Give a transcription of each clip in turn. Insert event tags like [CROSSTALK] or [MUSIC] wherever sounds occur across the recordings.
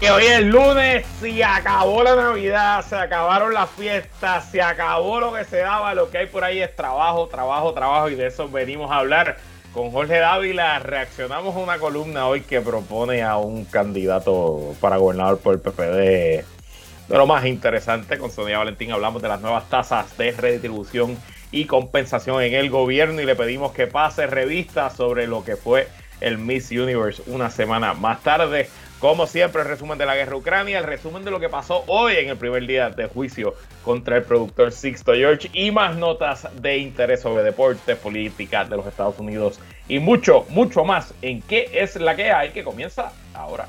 que hoy es lunes, se acabó la Navidad, se acabaron las fiestas, se acabó lo que se daba, lo que hay por ahí es trabajo, trabajo, trabajo y de eso venimos a hablar con Jorge Dávila. Reaccionamos a una columna hoy que propone a un candidato para gobernador por el PPD de lo más interesante. Con Sonia Valentín hablamos de las nuevas tasas de redistribución y compensación en el gobierno y le pedimos que pase revista sobre lo que fue el Miss Universe una semana más tarde. Como siempre, el resumen de la guerra Ucrania, el resumen de lo que pasó hoy en el primer día de juicio contra el productor Sixto George y más notas de interés sobre deporte, política de los Estados Unidos y mucho, mucho más en qué es la que hay que comienza ahora.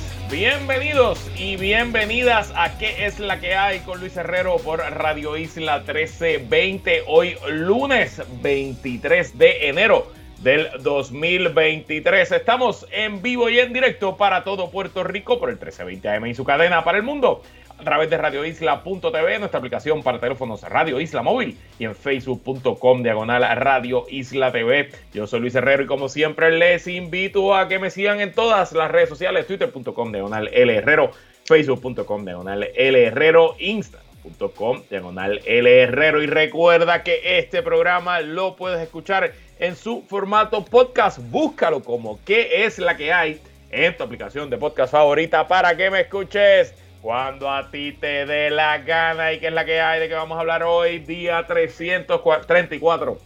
Bienvenidos y bienvenidas a ¿Qué es la que hay? con Luis Herrero por Radio Isla 1320. Hoy lunes 23 de enero del 2023. Estamos en vivo y en directo para todo Puerto Rico por el 1320 AM y su cadena para el mundo a través de radioisla.tv, nuestra aplicación para teléfonos Radio Isla Móvil y en facebook.com diagonal Radio Isla TV. Yo soy Luis Herrero y como siempre les invito a que me sigan en todas las redes sociales, twitter.com diagonal L Herrero, facebook.com diagonal L Herrero, instagram.com diagonal L Herrero y recuerda que este programa lo puedes escuchar en su formato podcast. Búscalo como qué es la que hay en tu aplicación de podcast favorita para que me escuches cuando a ti te dé la gana y que es la que hay de que vamos a hablar hoy, día 334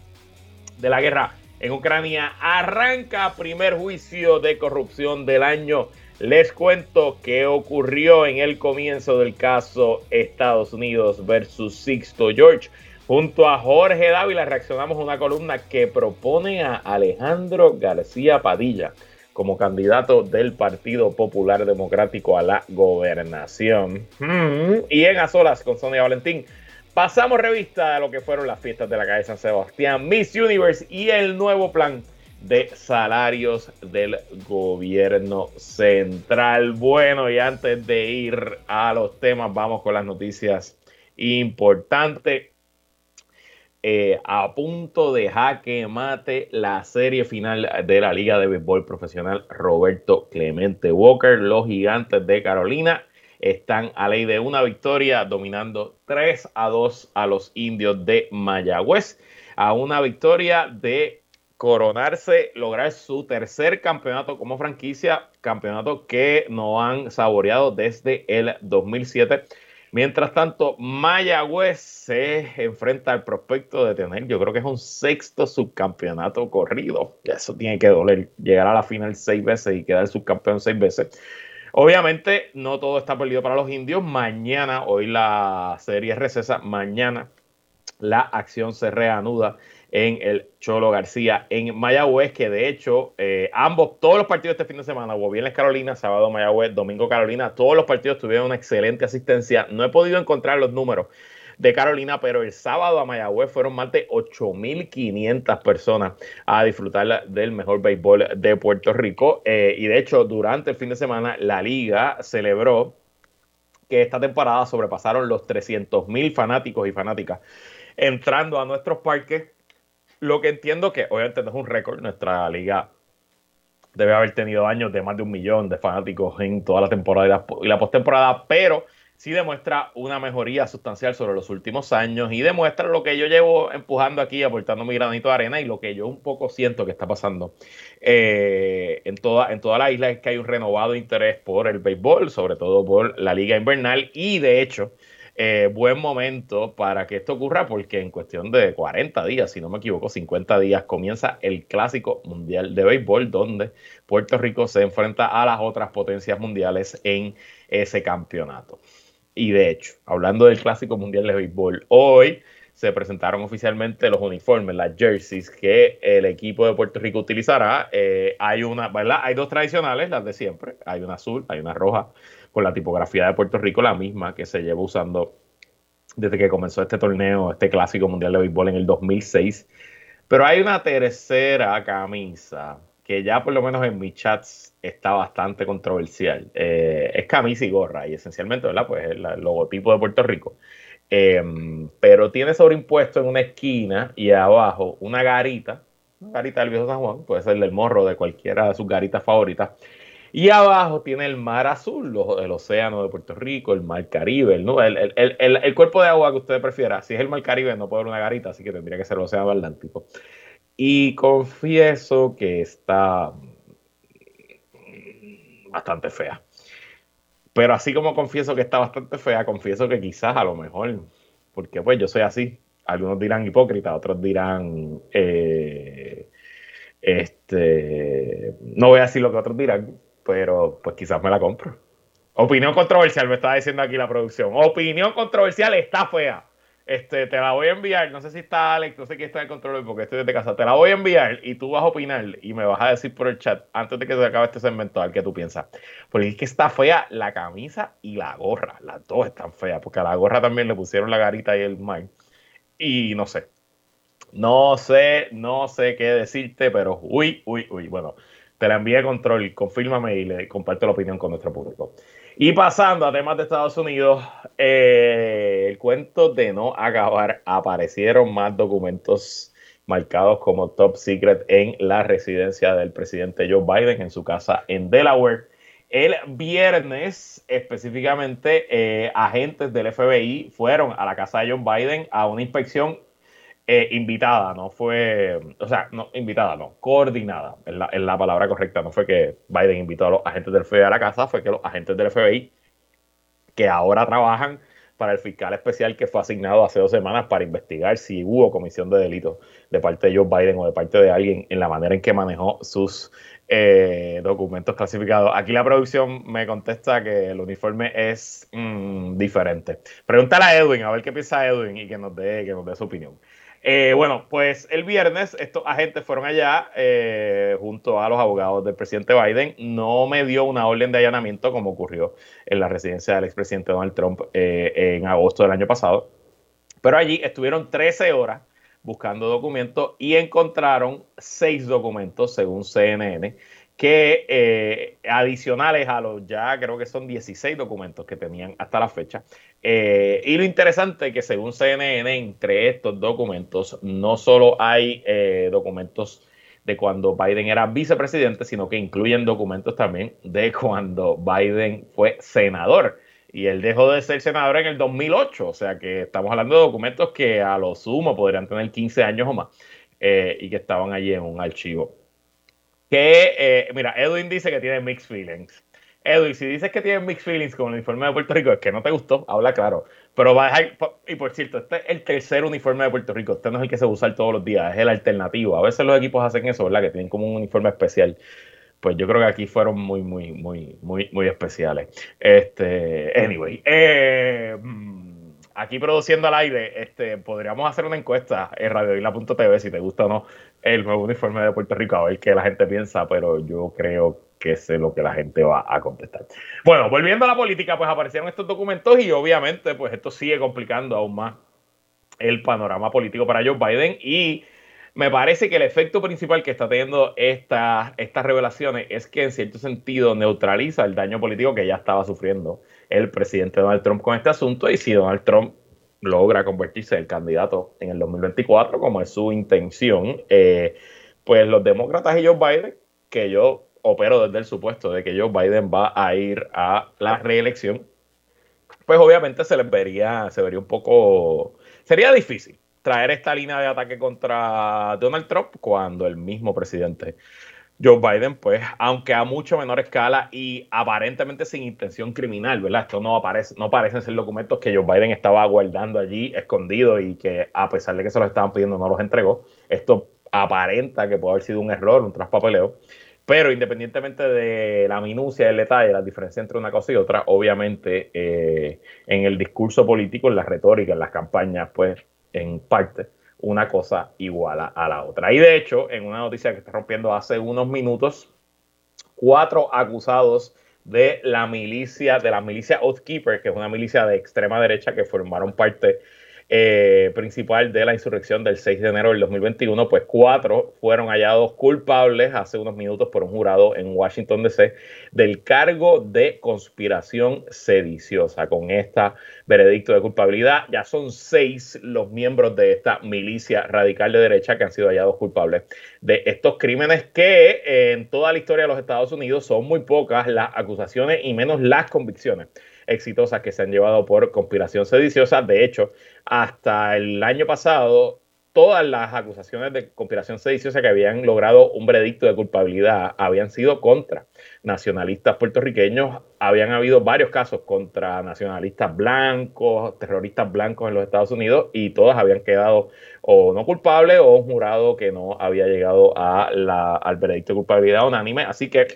de la guerra en Ucrania, arranca primer juicio de corrupción del año. Les cuento qué ocurrió en el comienzo del caso Estados Unidos versus Sixto George. Junto a Jorge Dávila reaccionamos a una columna que propone a Alejandro García Padilla como candidato del Partido Popular Democrático a la gobernación. Mm. Y en A Solas con Sonia Valentín. Pasamos revista de lo que fueron las fiestas de la calle San Sebastián, Miss Universe y el nuevo plan de salarios del gobierno central. Bueno, y antes de ir a los temas, vamos con las noticias importantes. Eh, a punto de jaque mate la serie final de la Liga de Béisbol Profesional Roberto Clemente Walker. Los gigantes de Carolina están a ley de una victoria, dominando 3 a 2 a los indios de Mayagüez. A una victoria de coronarse, lograr su tercer campeonato como franquicia, campeonato que no han saboreado desde el 2007 Mientras tanto, Mayagüez se enfrenta al prospecto de tener, yo creo que es un sexto subcampeonato corrido. Eso tiene que doler, llegar a la final seis veces y quedar subcampeón seis veces. Obviamente, no todo está perdido para los indios. Mañana, hoy la serie recesa, mañana la acción se reanuda en el Cholo García en Mayagüez, que de hecho eh, ambos, todos los partidos este fin de semana, hubo viernes Carolina, sábado Mayagüez, domingo Carolina, todos los partidos tuvieron una excelente asistencia. No he podido encontrar los números de Carolina, pero el sábado a Mayagüez fueron más de 8.500 personas a disfrutar del mejor béisbol de Puerto Rico. Eh, y de hecho, durante el fin de semana, la liga celebró que esta temporada sobrepasaron los 300.000 fanáticos y fanáticas entrando a nuestros parques lo que entiendo que, obviamente, no es un récord. Nuestra liga debe haber tenido años de más de un millón de fanáticos en toda la temporada y la, postemporada, pero sí demuestra una mejoría sustancial sobre los últimos años y demuestra lo que yo llevo empujando aquí, aportando mi granito de arena y lo que yo un poco siento que está pasando eh, en, toda, en toda la isla es que hay un renovado interés por el béisbol, sobre todo por la liga invernal y de hecho eh, buen momento para que esto ocurra porque en cuestión de 40 días, si no me equivoco, 50 días, comienza el Clásico Mundial de Béisbol donde Puerto Rico se enfrenta a las otras potencias mundiales en ese campeonato. Y de hecho, hablando del Clásico Mundial de Béisbol, hoy se presentaron oficialmente los uniformes, las jerseys que el equipo de Puerto Rico utilizará. Eh, hay una, ¿verdad? Hay dos tradicionales, las de siempre. Hay una azul, hay una roja con la tipografía de Puerto Rico, la misma que se lleva usando desde que comenzó este torneo, este clásico mundial de béisbol en el 2006. Pero hay una tercera camisa que ya por lo menos en mis chats está bastante controversial. Eh, es camisa y gorra y esencialmente, ¿verdad? Pues el, logotipo de Puerto Rico. Em, pero tiene sobreimpuesto en una esquina y abajo una garita, una garita del viejo San Juan, puede ser del morro de cualquiera de sus garitas favoritas. Y abajo tiene el mar azul, el océano de Puerto Rico, el mar Caribe, el, el, el, cuerpo de agua que usted prefiera. Si es el mar Caribe, no puede haber una garita, así que tendría que ser el océano Atlántico. Y confieso que está bastante fea. Pero así como confieso que está bastante fea, confieso que quizás a lo mejor, porque pues yo soy así, algunos dirán hipócrita, otros dirán, eh, este, no voy a decir lo que otros dirán, pero pues quizás me la compro. Opinión controversial, me estaba diciendo aquí la producción. Opinión controversial está fea. Este, te la voy a enviar, no sé si está Alex, no sé quién está en control porque estoy desde casa, te la voy a enviar y tú vas a opinar y me vas a decir por el chat antes de que se acabe este segmento a ver qué tú piensas. Porque es que está fea la camisa y la gorra, las dos están feas, porque a la gorra también le pusieron la garita y el mic y no sé, no sé, no sé qué decirte, pero uy, uy, uy, bueno, te la envié a control, confírmame y le la opinión con nuestro público. Y pasando a temas de Estados Unidos, eh, el cuento de no acabar, aparecieron más documentos marcados como top secret en la residencia del presidente Joe Biden en su casa en Delaware. El viernes, específicamente, eh, agentes del FBI fueron a la casa de Joe Biden a una inspección eh, invitada, no fue, o sea, no, invitada, no, coordinada, es la, la, palabra correcta, no fue que Biden invitó a los agentes del FBI a la casa, fue que los agentes del FBI, que ahora trabajan para el fiscal especial que fue asignado hace dos semanas para investigar si hubo comisión de delitos de parte de Joe Biden o de parte de alguien en la manera en que manejó sus eh, documentos clasificados. Aquí la producción me contesta que el uniforme es mm, diferente. Pregúntale a Edwin, a ver qué piensa Edwin y que nos dé, que nos dé su opinión. Eh, bueno, pues el viernes estos agentes fueron allá eh, junto a los abogados del presidente Biden. No me dio una orden de allanamiento como ocurrió en la residencia del expresidente Donald Trump eh, en agosto del año pasado. Pero allí estuvieron 13 horas buscando documentos y encontraron seis documentos, según CNN, que eh, adicionales a los ya creo que son 16 documentos que tenían hasta la fecha. Eh, y lo interesante es que según CNN, entre estos documentos no solo hay eh, documentos de cuando Biden era vicepresidente, sino que incluyen documentos también de cuando Biden fue senador. Y él dejó de ser senador en el 2008, o sea que estamos hablando de documentos que a lo sumo podrían tener 15 años o más y que estaban allí en un archivo que, eh, mira, Edwin dice que tiene mixed feelings. Edwin, si dices que tiene mixed feelings con el uniforme de Puerto Rico, es que no te gustó, habla claro. Pero va a dejar, y por cierto, este es el tercer uniforme de Puerto Rico, este no es el que se usa todos los días, es el alternativo. A veces los equipos hacen eso, ¿verdad? Que tienen como un uniforme especial. Pues yo creo que aquí fueron muy, muy, muy, muy, muy especiales. Este, anyway, eh, mm, aquí produciendo al aire, este, podríamos hacer una encuesta en radioisla.tv si te gusta o no el nuevo uniforme de Puerto Rico, a ver qué la gente piensa, pero yo creo que sé lo que la gente va a contestar. Bueno, volviendo a la política, pues aparecieron estos documentos y obviamente pues esto sigue complicando aún más el panorama político para Joe Biden y me parece que el efecto principal que está teniendo esta, estas revelaciones es que en cierto sentido neutraliza el daño político que ya estaba sufriendo el presidente Donald Trump con este asunto y si Donald Trump logra convertirse en el candidato en el 2024, como es su intención, eh, pues los demócratas y Joe Biden, que yo opero desde el supuesto de que Joe Biden va a ir a la reelección, pues obviamente se les vería, se vería un poco, sería difícil traer esta línea de ataque contra Donald Trump cuando el mismo presidente Joe Biden, pues, aunque a mucho menor escala y aparentemente sin intención criminal, ¿verdad? Esto no aparece, no parecen ser documentos que Joe Biden estaba guardando allí escondidos y que a pesar de que se los estaban pidiendo no los entregó. Esto aparenta que puede haber sido un error, un traspapeleo. Pero independientemente de la minucia, el detalle, la diferencia entre una cosa y otra, obviamente eh, en el discurso político, en la retórica, en las campañas, pues en parte una cosa igual a la otra. Y de hecho, en una noticia que está rompiendo hace unos minutos, cuatro acusados de la milicia, de la milicia Oath Keeper, que es una milicia de extrema derecha que formaron parte eh, principal de la insurrección del 6 de enero del 2021, pues cuatro fueron hallados culpables hace unos minutos por un jurado en Washington DC del cargo de conspiración sediciosa. Con este veredicto de culpabilidad, ya son seis los miembros de esta milicia radical de derecha que han sido hallados culpables de estos crímenes que eh, en toda la historia de los Estados Unidos son muy pocas las acusaciones y menos las convicciones exitosas que se han llevado por conspiración sediciosa. De hecho, hasta el año pasado, todas las acusaciones de conspiración sediciosa que habían logrado un veredicto de culpabilidad habían sido contra nacionalistas puertorriqueños. Habían habido varios casos contra nacionalistas blancos, terroristas blancos en los Estados Unidos y todas habían quedado o no culpables o un jurado que no había llegado al veredicto de culpabilidad unánime. Así que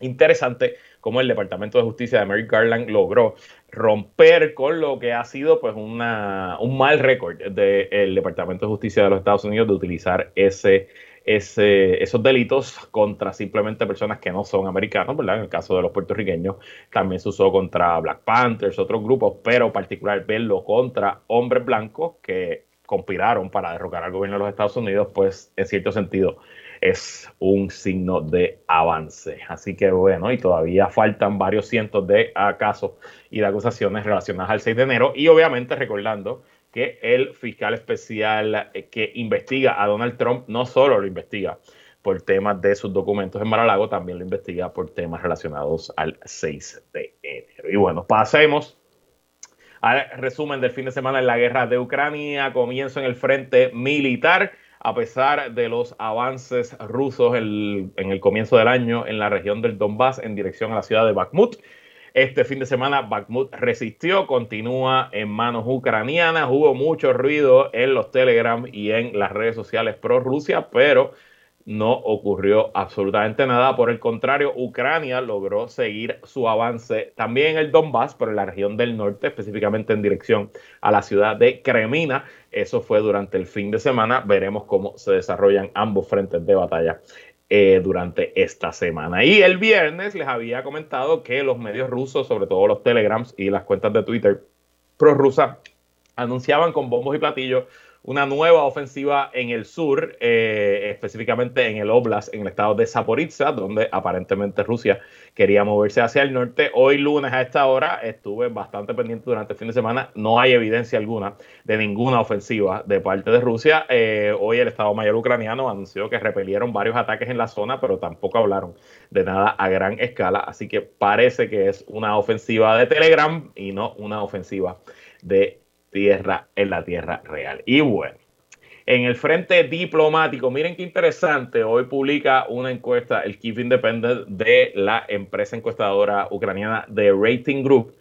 interesante cómo el Departamento de Justicia de Merrick Garland logró romper con lo que ha sido pues una, un mal récord del Departamento de Justicia de los Estados Unidos de utilizar ese, ese, esos delitos contra simplemente personas que no son americanos, ¿verdad? En el caso de los puertorriqueños también se usó contra Black Panthers, otros grupos, pero particular verlo contra hombres blancos que conspiraron para derrocar al gobierno de los Estados Unidos, pues en cierto sentido es un signo de avance. Así que bueno, y todavía faltan varios cientos de casos y de acusaciones relacionadas al 6 de enero. Y obviamente recordando que el fiscal especial que investiga a Donald Trump no solo lo investiga por temas de sus documentos en Mar-a-Lago, también lo investiga por temas relacionados al 6 de enero. Y bueno, pasemos al resumen del fin de semana en la guerra de Ucrania. Comienzo en el frente militar a pesar de los avances rusos en el comienzo del año en la región del Donbass en dirección a la ciudad de Bakhmut. Este fin de semana Bakhmut resistió, continúa en manos ucranianas, hubo mucho ruido en los Telegram y en las redes sociales pro Rusia, pero no ocurrió absolutamente nada. Por el contrario, Ucrania logró seguir su avance también en el Donbass, pero en la región del norte, específicamente en dirección a la ciudad de Kremina. Eso fue durante el fin de semana. Veremos cómo se desarrollan ambos frentes de batalla eh, durante esta semana. Y el viernes les había comentado que los medios rusos, sobre todo los telegrams y las cuentas de Twitter pro-rusa, anunciaban con bombos y platillos una nueva ofensiva en el sur, eh, específicamente en el Oblast, en el estado de Zaporizhia, donde aparentemente Rusia quería moverse hacia el norte. Hoy lunes a esta hora estuve bastante pendiente durante el fin de semana. No hay evidencia alguna de ninguna ofensiva de parte de Rusia. Eh, hoy el Estado Mayor ucraniano anunció que repelieron varios ataques en la zona, pero tampoco hablaron de nada a gran escala. Así que parece que es una ofensiva de Telegram y no una ofensiva de tierra en la tierra real. Y bueno, en el frente diplomático, miren qué interesante, hoy publica una encuesta, el Kiev Independent, de la empresa encuestadora ucraniana The Rating Group,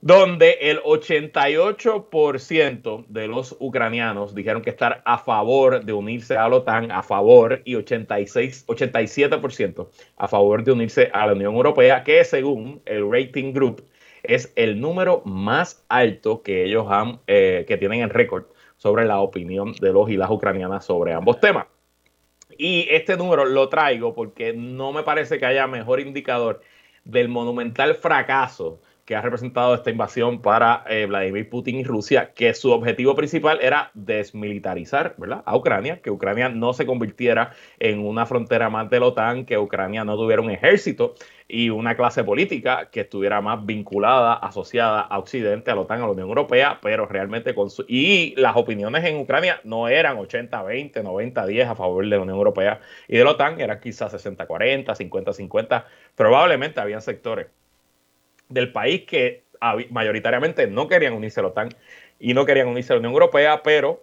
donde el 88% de los ucranianos dijeron que estar a favor de unirse a la OTAN, a favor, y 86, 87% a favor de unirse a la Unión Europea, que según el Rating Group es el número más alto que ellos han, eh, que tienen en récord sobre la opinión de los y las ucranianas sobre ambos temas. Y este número lo traigo porque no me parece que haya mejor indicador del monumental fracaso que ha representado esta invasión para eh, Vladimir Putin y Rusia, que su objetivo principal era desmilitarizar ¿verdad? a Ucrania, que Ucrania no se convirtiera en una frontera más de la OTAN, que Ucrania no tuviera un ejército y una clase política que estuviera más vinculada, asociada a Occidente, a la OTAN, a la Unión Europea, pero realmente con su... Y las opiniones en Ucrania no eran 80-20, 90-10 a favor de la Unión Europea y de la OTAN, eran quizás 60-40, 50-50, probablemente habían sectores del país que mayoritariamente no querían unirse a la OTAN y no querían unirse a la Unión Europea, pero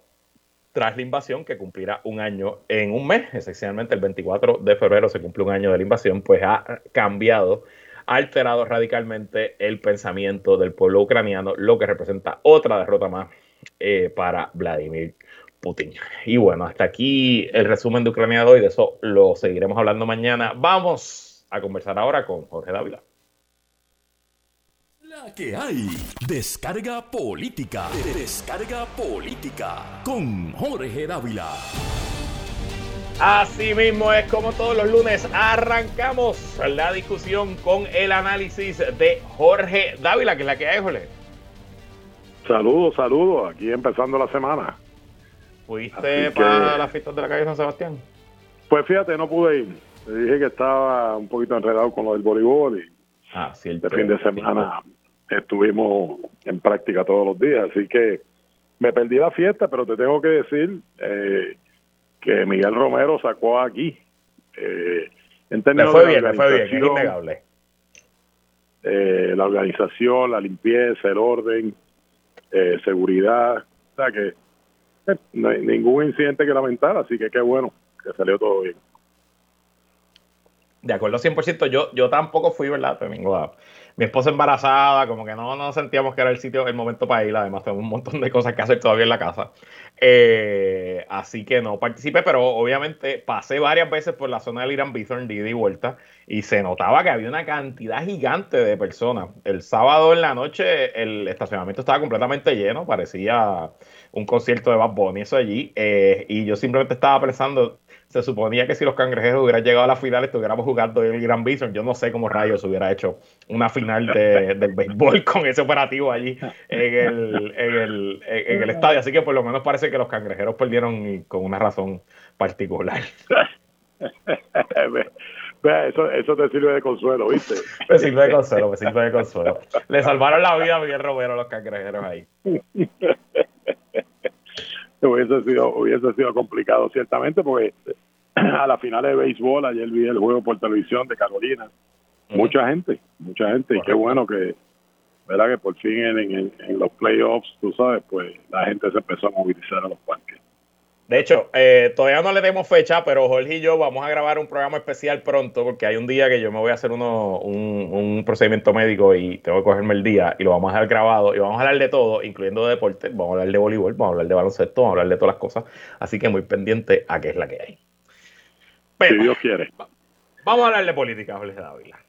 tras la invasión, que cumplirá un año en un mes, esencialmente el 24 de febrero se cumple un año de la invasión, pues ha cambiado, ha alterado radicalmente el pensamiento del pueblo ucraniano, lo que representa otra derrota más eh, para Vladimir Putin. Y bueno, hasta aquí el resumen de Ucrania de hoy, de eso lo seguiremos hablando mañana. Vamos a conversar ahora con Jorge Dávila que hay. Descarga política. Descarga política. Con Jorge Dávila. Así mismo es como todos los lunes arrancamos la discusión con el análisis de Jorge Dávila, que es la que hay, Jorge. Saludos, saludos, aquí empezando la semana. ¿Fuiste para las fiestas de la calle San Sebastián? Pues fíjate, no pude ir. Le dije que estaba un poquito enredado con lo del voleibol y ah, este fin de semana estuvimos en práctica todos los días, así que me perdí la fiesta, pero te tengo que decir eh, que Miguel Romero sacó aquí. Eh, en términos fue bien, fue bien, es innegable. Eh, la organización, la limpieza, el orden, eh, seguridad, o sea que eh, no hay ningún incidente que lamentar, así que qué bueno que salió todo bien. De acuerdo 100%, yo, yo tampoco fui, ¿verdad? Domingo mi esposa embarazada, como que no, no sentíamos que era el sitio, el momento para ir. Además, tengo un montón de cosas que hacer todavía en la casa. Eh, así que no participé, pero obviamente pasé varias veces por la zona del Irán Bithorn de ida y vuelta y se notaba que había una cantidad gigante de personas. El sábado en la noche el estacionamiento estaba completamente lleno, parecía un concierto de Bad Bunny, eso allí. Eh, y yo simplemente estaba pensando, se suponía que si los cangrejeros hubieran llegado a la final estuviéramos jugando el Gran Bison. Yo no sé cómo rayos hubiera hecho una final de, [LAUGHS] del béisbol con ese operativo allí en el, en, el, en el estadio. Así que por lo menos parece que los cangrejeros perdieron con una razón particular. [LAUGHS] Eso, eso te sirve de consuelo, ¿viste? [LAUGHS] Me sirve de consuelo, me sirve de consuelo. Le salvaron la vida a Miguel Romero los cangrejeros ahí. [LAUGHS] hubiese sido, hubiese sido complicado, ciertamente, porque [CLEARS THROAT] a la final de béisbol, ayer vi el juego por televisión de Carolina. Mucha gente, mucha gente, y qué bueno que, ¿verdad? Que por fin en, en los playoffs, tú sabes, pues la gente se empezó a movilizar a los parques. De hecho, eh, todavía no le demos fecha, pero Jorge y yo vamos a grabar un programa especial pronto porque hay un día que yo me voy a hacer uno, un, procedimiento médico y tengo que cogerme el día y lo vamos a dejar grabado y vamos a hablar de todo, incluyendo de deporte, vamos a hablar de voleibol, vamos a hablar de baloncesto, vamos a hablar de todas las cosas. Así que muy pendiente a qué es la que hay. Pero, si Dios quiere. Vamos a hablar de política, Jorge Dávila.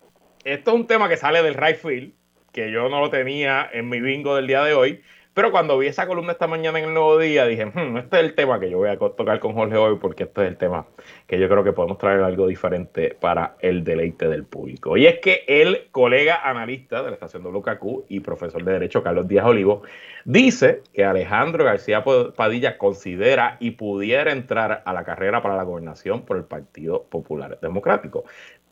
Esto es un tema que sale del right field, que yo no lo tenía en mi bingo del día de hoy pero cuando vi esa columna esta mañana en el Nuevo Día, dije, hmm, este es el tema que yo voy a tocar con Jorge hoy, porque este es el tema que yo creo que podemos traer algo diferente para el deleite del público. Y es que el colega analista de la estación WKQ y profesor de Derecho, Carlos Díaz Olivo, dice que Alejandro García Padilla considera y pudiera entrar a la carrera para la gobernación por el Partido Popular Democrático.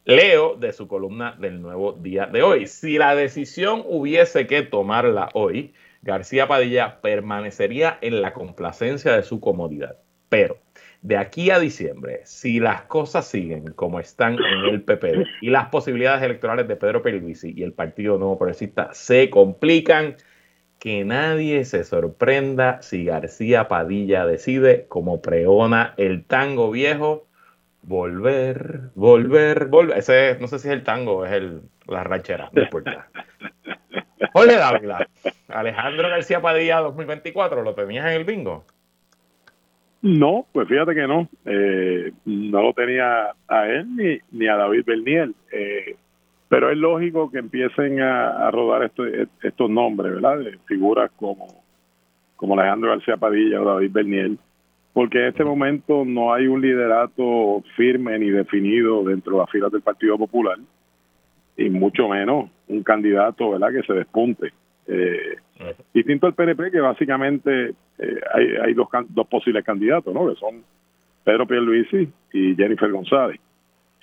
Leo de su columna del Nuevo Día de hoy. Si la decisión hubiese que tomarla hoy, García Padilla permanecería en la complacencia de su comodidad. Pero de aquí a diciembre, si las cosas siguen como están en el PP y las posibilidades electorales de Pedro Pierluisi y el Partido Nuevo Progresista se complican, que nadie se sorprenda si García Padilla decide, como preona el tango viejo, volver, volver, volver. No sé si es el tango, es el, la ranchera, no importa. [LAUGHS] Dávila, Alejandro García Padilla 2024, ¿lo tenías en el bingo? No, pues fíjate que no. Eh, no lo tenía a él ni, ni a David Bernier. Eh, pero es lógico que empiecen a, rodar estos nombres, ¿verdad? De figuras como, como Alejandro García Padilla o David Bernier, porque en este momento no hay un liderato firme ni definido dentro de las filas del Partido Popular y mucho menos un candidato verdad que se despunte. Eh, distinto al PNP, que básicamente eh, hay, hay dos, dos posibles candidatos, ¿no? que son Pedro Pierluisi y Jennifer González.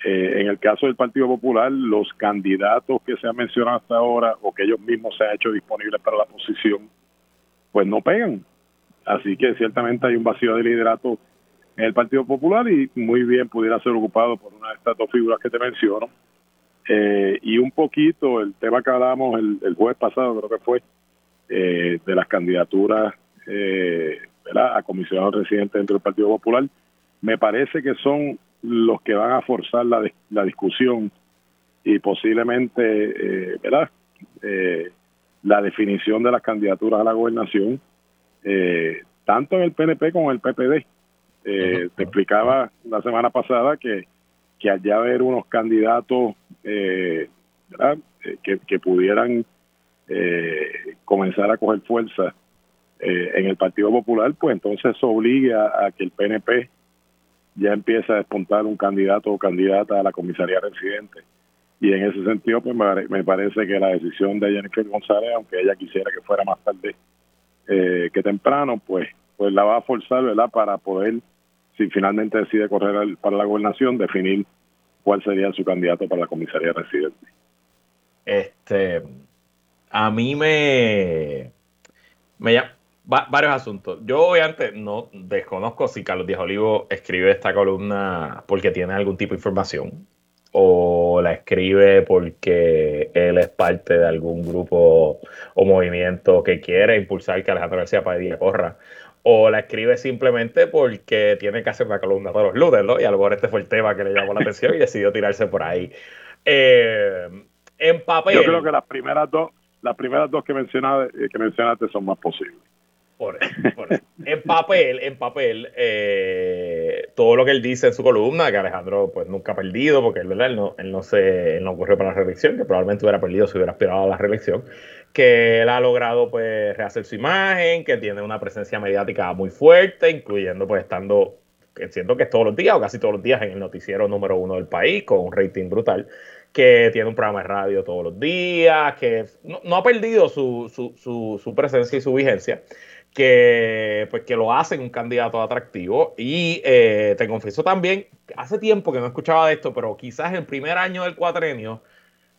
Eh, en el caso del Partido Popular, los candidatos que se han mencionado hasta ahora o que ellos mismos se han hecho disponibles para la posición, pues no pegan. Así que ciertamente hay un vacío de liderato en el Partido Popular y muy bien pudiera ser ocupado por una de estas dos figuras que te menciono, eh, y un poquito el tema que hablamos el, el jueves pasado, creo que fue, eh, de las candidaturas eh, a comisionado residente dentro del Partido Popular, me parece que son los que van a forzar la, la discusión y posiblemente, eh, ¿verdad? la definición de las candidaturas a la gobernación, tanto en el PNP como en el PPD. Te explicaba la semana pasada que que allá haber unos candidatos eh, eh, que, pudieran eh, comenzar a coger fuerza en el Partido Popular, pues entonces eso obliga a, que el PNP ya empieza a despuntar un candidato o candidata a la comisaría residente. Y en ese sentido, pues me, parece que la decisión de Jennifer González, aunque ella quisiera que fuera más tarde eh, que temprano, pues, pues la va a forzar, ¿verdad?, para poder, si finalmente decide correr para la gobernación, definir cuál sería su candidato para la comisaría residente. Este, a mí me, me varios asuntos. Yo obviamente no desconozco si Carlos Díaz Olivo escribe esta columna porque tiene algún tipo de información o la escribe porque él es parte de algún grupo o movimiento que quiere impulsar que Alejandro García Padilla corra o la escribe simplemente porque tiene que hacer una columna todos los lunes, ¿no? Y a lo mejor este fue el tema que le llamó la atención y decidió tirarse por ahí. Eh, en papel. Yo creo que las primeras dos, las primeras dos que mencionaste, que mencionaste son más posibles. Por En papel, en papel, eh, todo lo que él dice en su columna, que Alejandro pues nunca ha perdido, porque ¿verdad? Él, no, él no se él no ocurrió para la reelección, que probablemente hubiera perdido si hubiera aspirado a la reelección, que él ha logrado pues rehacer su imagen, que tiene una presencia mediática muy fuerte, incluyendo pues estando, siento que es todos los días o casi todos los días en el noticiero número uno del país, con un rating brutal que tiene un programa de radio todos los días, que no, ha perdido su, su, su, presencia y su vigencia, que, pues, que lo hacen un candidato atractivo. Y eh, te confieso también, hace tiempo que no escuchaba de esto, pero quizás el primer año del cuatrenio,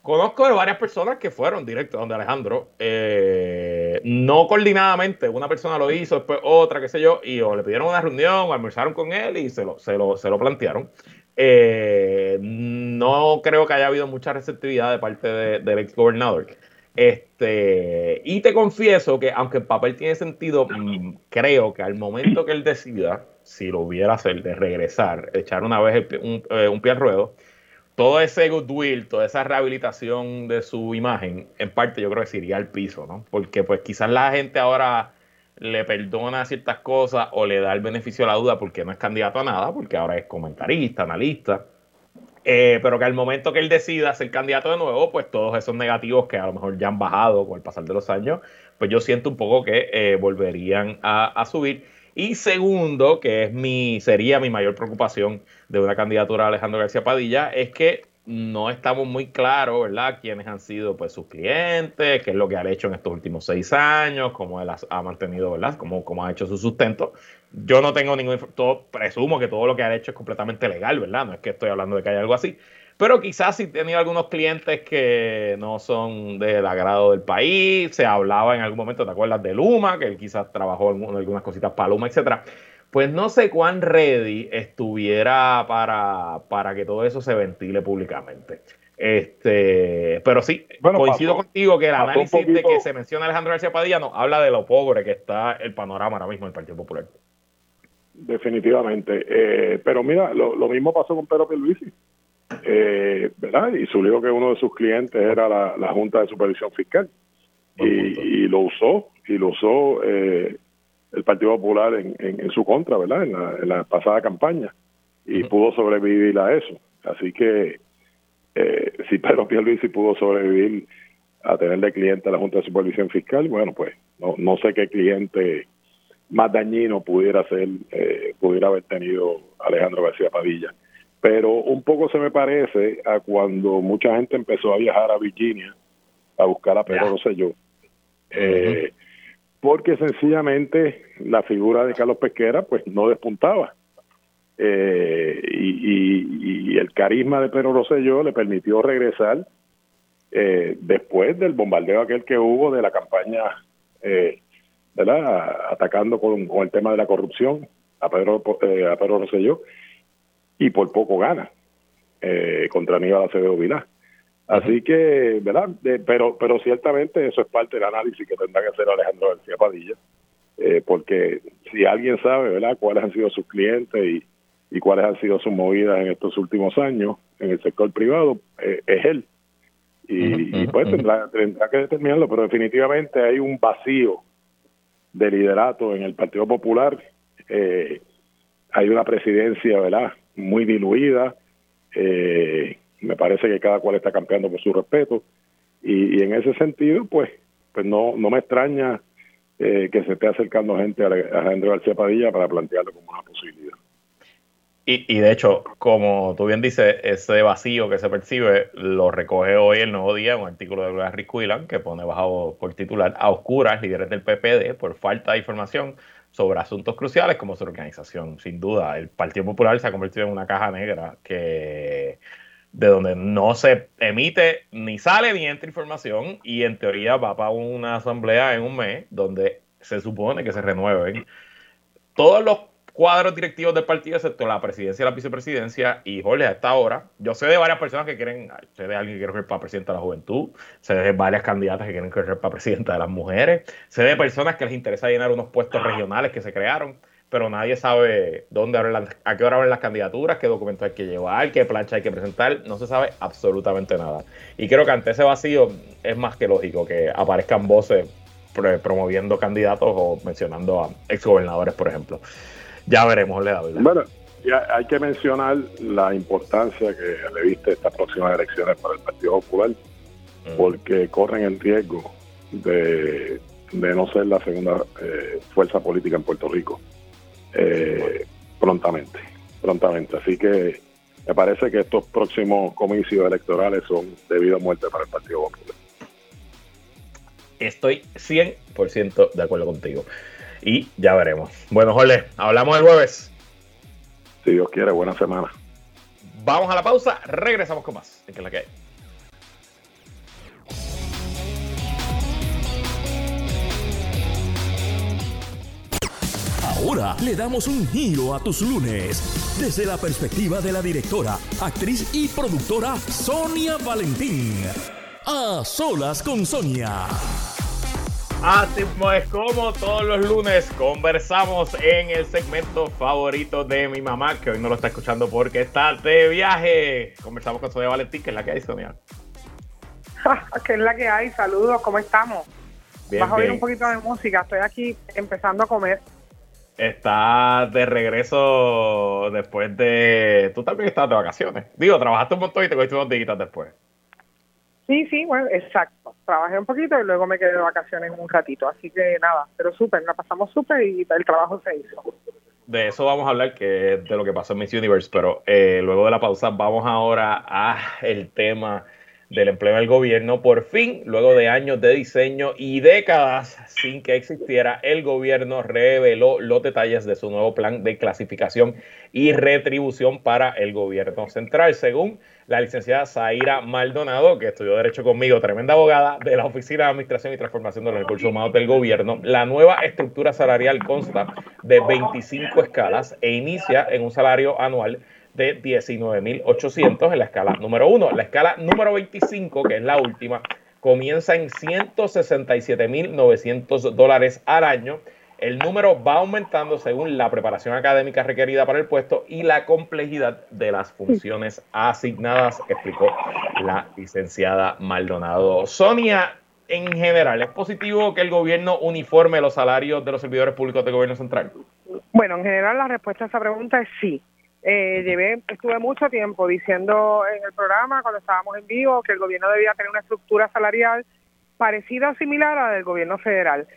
conozco de varias personas que fueron directo donde Alejandro, eh, no coordinadamente, una persona lo hizo, después otra, qué sé yo, y o le pidieron una reunión, o almorzaron con él y se lo, se lo, se lo plantearon. Eh, no creo que haya habido mucha receptividad de parte del ex gobernador. Este, y te confieso que, aunque el papel tiene sentido, mm, creo que al momento que él decida, si lo hubiera hacer, de regresar, echar una vez un, eh, un, pie al ruedo, todo ese goodwill, toda esa rehabilitación de su imagen, en parte yo creo que se iría al piso, ¿no? Porque pues quizás la gente ahora le perdona ciertas cosas o le da el beneficio de la duda porque no es candidato a nada, porque ahora es comentarista, analista. Eh, pero que al momento que él decida ser candidato de nuevo, pues todos esos negativos que a lo mejor ya han bajado con el pasar de los años, pues yo siento un poco que eh, volverían a, a, subir. Y segundo, que es mi, sería mi mayor preocupación de una candidatura de Alejandro García Padilla, es que no estamos muy claros, ¿verdad?, quiénes han sido pues sus clientes, qué es lo que ha hecho en estos últimos seis años, cómo él ha mantenido, ¿verdad?, cómo, cómo ha hecho su sustento. Yo no tengo ningún, todo, presumo que todo lo que ha hecho es completamente legal, ¿verdad? No es que estoy hablando de que haya algo así. Pero quizás si he tenido algunos clientes que no son del agrado del país, se hablaba en algún momento, ¿te acuerdas de Luma? Que él quizás trabajó en algunas cositas para Luma, etcétera pues no sé cuán ready estuviera para, para que todo eso se ventile públicamente. Este, pero sí, coincido contigo que el análisis de que se menciona Alejandro García Padilla no habla de lo pobre que está el panorama ahora mismo del Partido Popular. Definitivamente. Eh, pero mira, lo, mismo pasó con Pedro Pierluisi, eh, ¿verdad? Y su dijo que uno de sus clientes era la, Junta de Supervisión Fiscal. Y, y, lo usó, y lo usó eh, el Partido Popular en, en, su contra, ¿verdad? En la, pasada campaña y pudo sobrevivir a eso. Así que eh, [LAUGHS] si Pedro Pierluisi pudo sobrevivir a tener de cliente a la Junta de Supervisión Fiscal, bueno, pues no, no sé qué cliente más dañino pudiera ser, eh, pudiera haber tenido Alejandro García Padilla. Pero un poco se me parece a cuando mucha gente empezó a viajar a Virginia a buscar a Pedro Rosselló. Eh, porque sencillamente la figura de Carlos Pesquera pues no despuntaba. Eh, y, el carisma de Pedro Rosselló le permitió regresar eh, después del bombardeo aquel que hubo de la campaña, eh, ¿verdad? Atacando con, el tema de la corrupción a Pedro, a Pedro Rosselló y por poco gana contra Aníbal Acevedo Vilá. Así que, ¿verdad? pero, pero ciertamente eso es parte del análisis que tendrá que hacer Alejandro García Padilla, eh, porque si alguien sabe, ¿verdad?, cuáles han sido sus clientes y, y cuáles han sido sus movidas en estos últimos años en el sector privado, eh, es él. Y, pues tendrá, tendrá que determinarlo, pero definitivamente hay un vacío de liderato en el Partido Popular. Eh, hay una presidencia, ¿verdad?, muy diluida. Eh, me parece que cada cual está campeando por su respeto y, en ese sentido pues pues no no me extraña eh, que se esté acercando gente a Alejandro García Padilla para plantearlo como una posibilidad. Y, de hecho, como tú bien dices, ese vacío que se percibe lo recoge hoy el Nuevo Día, un artículo de Rick Quillan que pone bajado por titular a oscuras líderes del PPD por falta de información sobre asuntos cruciales como su organización. Sin duda, el Partido Popular se ha convertido en una caja negra que de donde no se emite ni sale ni entra información y en teoría va para una asamblea en un mes donde se supone que se renueven todos los cuadros directivos del partido, excepto la presidencia y la vicepresidencia. Y Jorge, a esta hora, yo sé de varias personas que quieren, sé de alguien que quiere ser para presidenta de la juventud, sé de varias candidatas que quieren ser para presidenta de las mujeres, sé de personas que les interesa llenar unos puestos regionales que se crearon, pero nadie sabe dónde abren a qué hora abren las candidaturas, qué documentos hay que llevar, qué plancha hay que presentar, no se sabe absolutamente nada. Y creo que ante ese vacío es más que lógico que aparezcan voces promoviendo candidatos o mencionando a exgobernadores, por ejemplo. Ya veremos, le Bueno, ya hay que mencionar la importancia que le viste estas próximas elecciones para el Partido Popular, mm. porque corren el riesgo de, no ser la segunda eh, fuerza política en Puerto Rico eh, prontamente, prontamente. Así que me parece que estos próximos comicios electorales son debido a muerte para el Partido Popular. Estoy 100% de acuerdo contigo y ya veremos. Bueno, Jorge, hablamos el jueves. Si Dios quiere, buena semana. Vamos a la pausa, regresamos con más. En que la que hay. Ahora le damos un giro a tus lunes desde la perspectiva de la directora, actriz y productora Sonia Valentín. A solas con Sonia. Así es como todos los lunes conversamos en el segmento favorito de mi mamá, que hoy no lo está escuchando porque está de viaje. Conversamos con Sonia Valentín, que es la que hay, Sonia. que es la que hay, saludos, ¿cómo estamos? Vas a oír un poquito de música, estoy aquí empezando a comer. Estás de regreso después de... Tú también estás de vacaciones. Digo, trabajaste un montón y te cogiste unos días después. Sí, sí, bueno, exacto. Trabajé un poquito y luego me quedé de vacaciones un ratito. Así que nada, pero súper, la pasamos súper y el trabajo se hizo. De eso vamos a hablar, que de lo que pasó en Miss Universe, pero eh, luego de la pausa vamos ahora a el tema del empleo del gobierno. Por fin, luego de años de diseño y décadas sin que existiera, el gobierno reveló los detalles de su nuevo plan de clasificación y retribución para el gobierno central. Según la licenciada Zaira Maldonado, que estudió Derecho conmigo, tremenda abogada de la Oficina de Administración y Transformación de los Recursos Humanos del Gobierno. La nueva estructura salarial consta de 25 escalas e inicia en un salario anual de 19.800 en la escala número 1. La escala número 25, que es la última, comienza en 167.900 dólares al año el número va aumentando según la preparación académica requerida para el puesto y la complejidad de las funciones asignadas, explicó la licenciada Maldonado. Sonia, en general, ¿es positivo que el gobierno uniforme los salarios de los servidores públicos del gobierno central? Bueno, en general la respuesta a esa pregunta es sí. Eh, llevé, estuve mucho tiempo diciendo en el programa, cuando estábamos en vivo, que el gobierno debía tener una estructura salarial parecida o similar a la del gobierno federal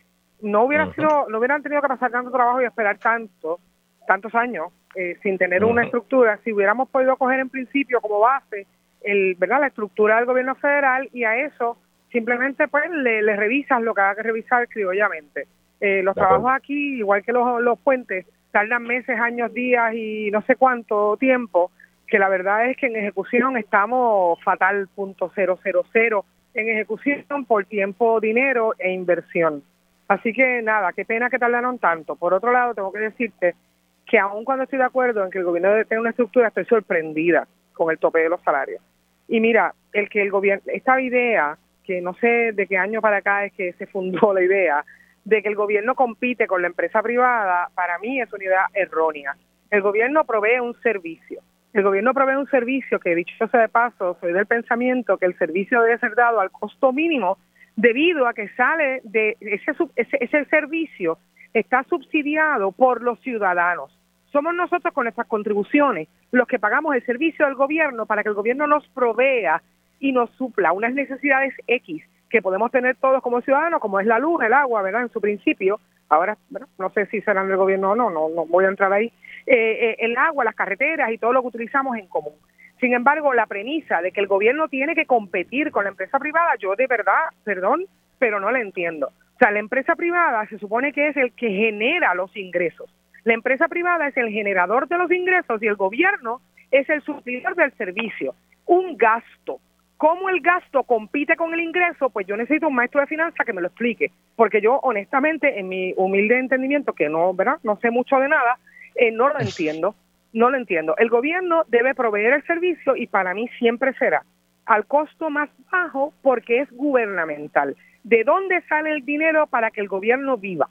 no hubiera sido, no hubieran tenido que pasar tanto trabajo y esperar tanto, tantos años eh, sin tener una estructura, si hubiéramos podido coger en principio como base el, ¿verdad? la estructura del gobierno federal y a eso simplemente pues le, revisas lo que haga que revisar criollamente. Eh, los trabajos aquí, igual que los, los puentes, tardan meses, años, días y no sé cuánto tiempo, que la verdad es que en ejecución estamos fatal punto cero cero cero en ejecución por tiempo, dinero e inversión. Así que nada, qué pena que tardaron tanto. Por otro lado, tengo que decirte que aun cuando estoy de acuerdo en que el gobierno debe tener una estructura, estoy sorprendida con el tope de los salarios. Y mira, el que el gobierno, esta idea, que no sé de qué año para acá es que se fundó la idea, de que el gobierno compite con la empresa privada, para mí es una idea errónea. El gobierno provee un servicio. El gobierno provee un servicio que, dicho sea de paso, soy del pensamiento que el servicio debe ser dado al costo mínimo debido a que sale de ese, ese, servicio, está subsidiado por los ciudadanos. Somos nosotros con nuestras contribuciones los que pagamos el servicio del gobierno para que el gobierno nos provea y nos supla unas necesidades X que podemos tener todos como ciudadanos, como es la luz, el agua, ¿verdad? En su principio, ahora no sé si serán del gobierno o no, no, no voy a entrar ahí, eh, eh, el agua, las carreteras y todo lo que utilizamos en común. Sin embargo, la premisa de que el gobierno tiene que competir con la empresa privada, yo de verdad, perdón, pero no la entiendo. O sea, la empresa privada se supone que es el que genera los ingresos. La empresa privada es el generador de los ingresos y el gobierno es el suplidor del servicio. Un gasto. ¿Cómo el gasto compite con el ingreso? Pues yo necesito un maestro de finanzas que me lo explique, porque yo honestamente, en mi humilde entendimiento, que no, ¿verdad? No sé mucho de nada, eh, no lo entiendo, no lo entiendo. El gobierno debe proveer el servicio y para mí siempre será al costo más bajo porque es gubernamental. ¿De dónde sale el dinero para que el gobierno viva?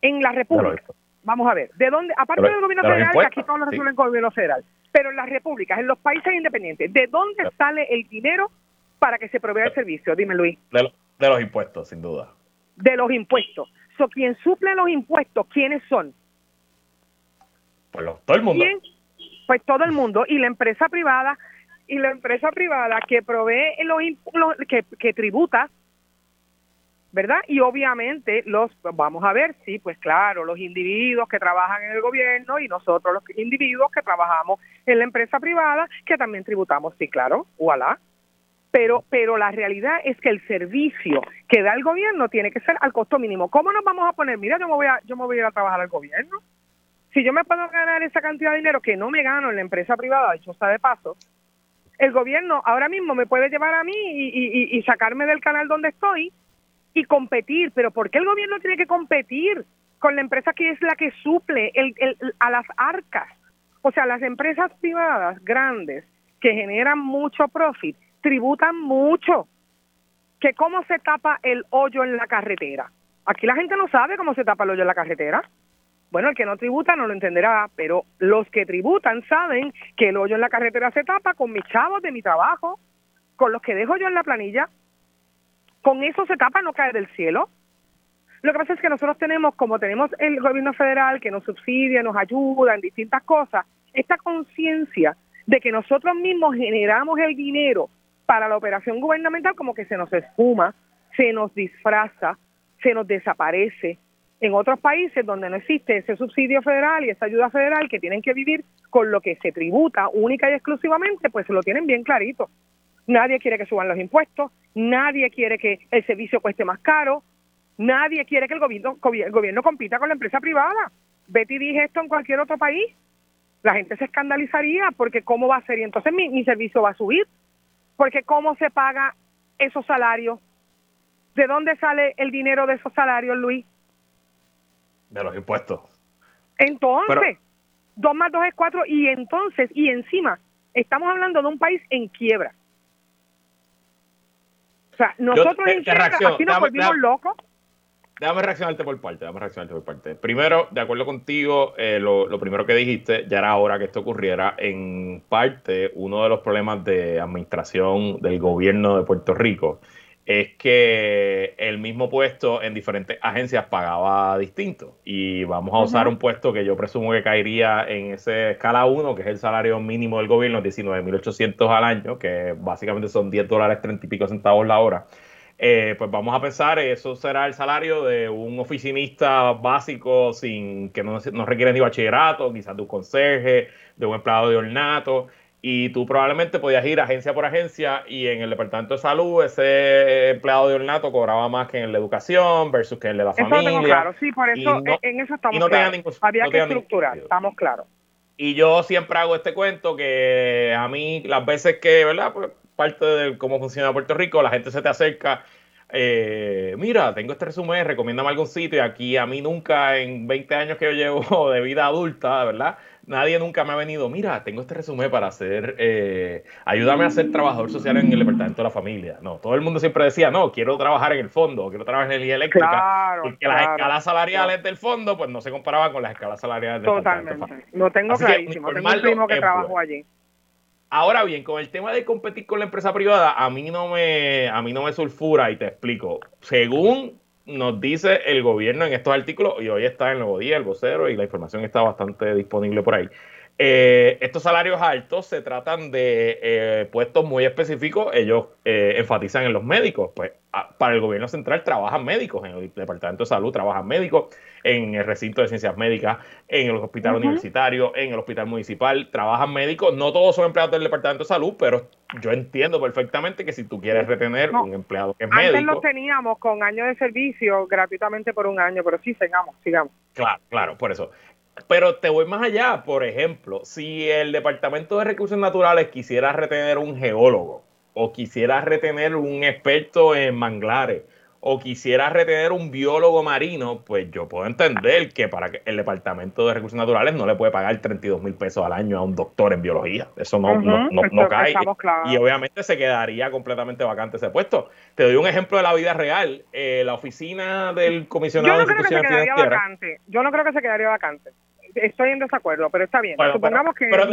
En la República. Vamos a ver, ¿de dónde? Aparte del gobierno federal, que aquí todos lo resuelven con el gobierno federal, pero en las repúblicas, en los países independientes, ¿de dónde sale el dinero para que se provea el servicio? Dime, Luis. De, los impuestos, sin duda. De los impuestos. So, quien suple los impuestos, ¿quiénes son? Pues todo el mundo. Pues todo el mundo. Y la empresa privada, y la empresa privada que provee los, los que, que tributa ¿verdad? Y obviamente los, vamos a ver, sí, pues claro, los individuos que trabajan en el gobierno y nosotros los individuos que trabajamos en la empresa privada, que también tributamos, sí, claro, voilà. Pero, pero la realidad es que el servicio que da el gobierno tiene que ser al costo mínimo. ¿Cómo nos vamos a poner? Mira, yo me voy a, yo me voy a ir a trabajar al gobierno. Si yo me puedo ganar esa cantidad de dinero que no me gano en la empresa privada, dicho sea de paso, el gobierno ahora mismo me puede llevar a mí y, y sacarme del canal donde estoy y competir. Pero ¿por qué el gobierno tiene que competir con la empresa que es la que suple el, a las arcas? O sea, las empresas privadas grandes que generan mucho profit tributan mucho. Que cómo se tapa el hoyo en la carretera. Aquí la gente no sabe cómo se tapa el hoyo en la carretera. Bueno, el que no tributa no lo entenderá, pero los que tributan saben que el hoyo en la carretera se tapa con mis chavos de mi trabajo, con los que dejo yo en la planilla, con eso se tapa, no cae del cielo. Lo que pasa es que nosotros tenemos, como tenemos el gobierno federal que nos subsidia, nos ayuda en distintas cosas, esta conciencia de que nosotros mismos generamos el dinero para la operación gubernamental como que se nos espuma, se nos disfraza, se nos desaparece. En otros países donde no existe ese subsidio federal y esa ayuda federal que tienen que vivir con lo que se tributa única y exclusivamente, pues lo tienen bien clarito. Nadie quiere que suban los impuestos, nadie quiere que el servicio cueste más caro, nadie quiere que el gobierno, el gobierno compita con la empresa privada. Betty dije esto en cualquier otro país. La gente se escandalizaría porque cómo va a ser y entonces mi, mi servicio va a subir. Porque cómo se paga esos salarios. ¿De dónde sale el dinero de esos salarios, Luis? De los impuestos. Entonces, dos más dos es cuatro y entonces, y encima, estamos hablando de un país en quiebra o sea, nosotros en aquí nos volvimos locos. Déjame reaccionarte por parte, déjame reaccionarte por parte. Primero, de acuerdo contigo, eh, lo, lo, primero que dijiste, ya era hora que esto ocurriera. En parte, uno de los problemas de administración del gobierno de Puerto Rico es que el mismo puesto en diferentes agencias pagaba distinto. Y vamos a usar un puesto que yo presumo que caería en ese escala 1, que es el salario mínimo del gobierno, 19.800 al año, que básicamente son 10 dólares 30 y pico centavos la hora. Eh, pues vamos a pensar, eso será el salario de un oficinista básico sin que no, no requiere ni bachillerato, quizás de un conserje, de un empleado de ornato y tú probablemente podías ir agencia por agencia y en el departamento de salud ese empleado de ornato cobraba más que en la educación versus que en la familia. Eso tengo claro, sí, por eso en eso estamos no claros. Había que estructurar, estamos claros. Y yo siempre hago este cuento que a mí las veces que, ¿verdad? Pues parte de cómo funciona Puerto Rico, la gente se te acerca eh, mira, tengo este resumen, recomiéndame algún sitio y aquí a mí nunca en 20 años que yo llevo [LAUGHS] de vida adulta, ¿verdad? Nadie nunca me ha venido, mira, tengo este resumen para hacer, eh, ayúdame a ser trabajador social en el departamento de la familia. No, todo el mundo siempre decía, no, quiero trabajar en el fondo, quiero trabajar en energía eléctrica, porque las escalas salariales del fondo, pues no se comparaban con las escalas salariales del Totalmente, lo tengo clarísimo, tengo un primo que trabajó allí. Ahora bien, con el tema de competir con la empresa privada, a mí no me, a mí no me sulfura y te explico. Según nos dice el gobierno en estos artículos, y hoy está en Nuevo Día, el vocero, y la información está bastante disponible por ahí. Eh, estos salarios altos se tratan de eh, puestos muy específicos. Ellos eh, enfatizan en los médicos. Pues para el gobierno central trabajan médicos, en el Departamento de Salud trabajan médicos, en el recinto de ciencias médicas, en el hospital universitario, en el hospital municipal trabajan médicos. No todos son empleados del Departamento de Salud, pero yo entiendo perfectamente que si tú quieres retener un empleado que es médico. Antes lo teníamos con años de servicio gratuitamente por un año, pero sí, sigamos, sigamos. Claro, claro, por eso. Pero te voy más allá, por ejemplo, si el Departamento de Recursos Naturales quisiera retener un geólogo, o quisiera retener un experto en manglares, o quisiera retener un biólogo marino, pues yo puedo entender que para que el Departamento de Recursos Naturales no le puede pagar 32 mil pesos al año a un doctor en biología. Eso no, no, cae. Y obviamente se quedaría completamente vacante ese puesto. Te doy un ejemplo de la vida real. Eh, la oficina del comisionado yo no creo que se quedaría vacante. Yo no creo que se quedaría vacante estoy en desacuerdo, pero está bien. Supongamos que pero te,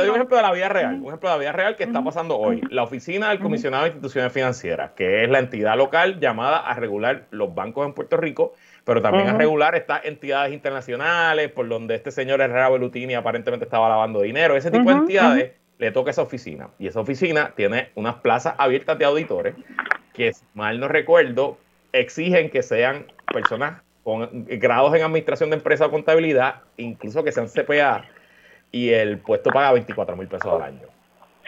doy un ejemplo de la vida real, un ejemplo de la vida real que está pasando hoy. La oficina del comisionado de instituciones financieras, que es la entidad local llamada a regular los bancos en Puerto Rico, pero también a regular estas entidades internacionales por donde este señor Herrera Belutini aparentemente estaba lavando dinero. Ese tipo de entidades le toca esa oficina. Y esa oficina tiene unas plazas abiertas de auditores que, mal no recuerdo, exigen que sean personas con grados en administración de empresa o contabilidad, incluso que sean CPA, y el puesto paga 24 mil pesos al año.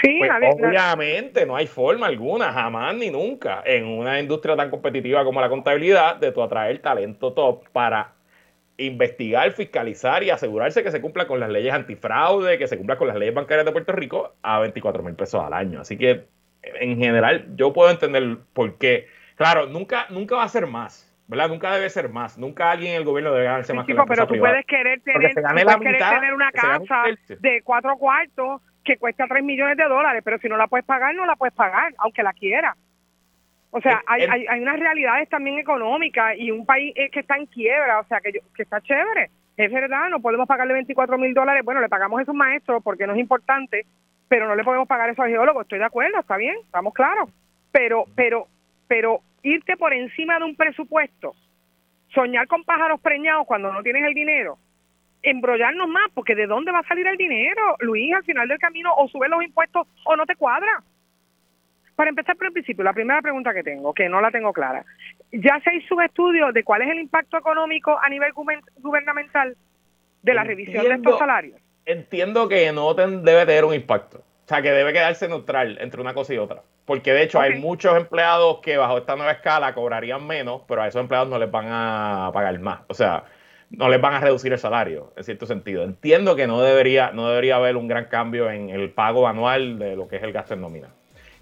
Sí, pues, obviamente no hay forma alguna, jamás ni nunca, en una industria tan competitiva como la contabilidad, de tu atraer talento top para investigar, fiscalizar y asegurarse que se cumpla con las leyes antifraude, que se cumpla con las leyes bancarias de Puerto Rico a 24 mil pesos al año. Así que, en general, yo puedo entender por qué. Claro, nunca, nunca va a ser más ¿verdad? Nunca debe ser más. Nunca alguien en el gobierno debe ganarse más que la Pero tú puedes querer tener, tener una casa de cuatro cuartos que cuesta tres millones de dólares, pero si no la puedes pagar, no la puedes pagar, aunque la quiera. O sea, hay, hay, hay, unas realidades también económicas y un país que está en quiebra, o sea, que, que está chévere. Es verdad, no podemos pagarle 24 mil dólares. Bueno, le pagamos a esos maestros porque no es importante, pero no le podemos pagar eso al geólogo. Estoy de acuerdo, está bien, estamos claros. Pero, pero, pero irte por encima de un presupuesto, soñar con pájaros preñados cuando no tienes el dinero, embrollarnos más, porque ¿de dónde va a salir el dinero, Luis, al final del camino? O sube los impuestos o no te cuadra. Para empezar por el principio, la primera pregunta que tengo, que no la tengo clara, ¿ya se hizo un estudio de cuál es el impacto económico a nivel gubernamental de la revisión de estos salarios? Entiendo que no debe tener un impacto. O sea, que debe quedarse neutral entre una cosa y otra. Porque de hecho hay muchos empleados que bajo esta nueva escala cobrarían menos, pero a esos empleados no les van a pagar más. O sea, no les van a reducir el salario, en cierto sentido. Entiendo que no debería, no debería haber un gran cambio en el pago anual de lo que es el gasto en nómina.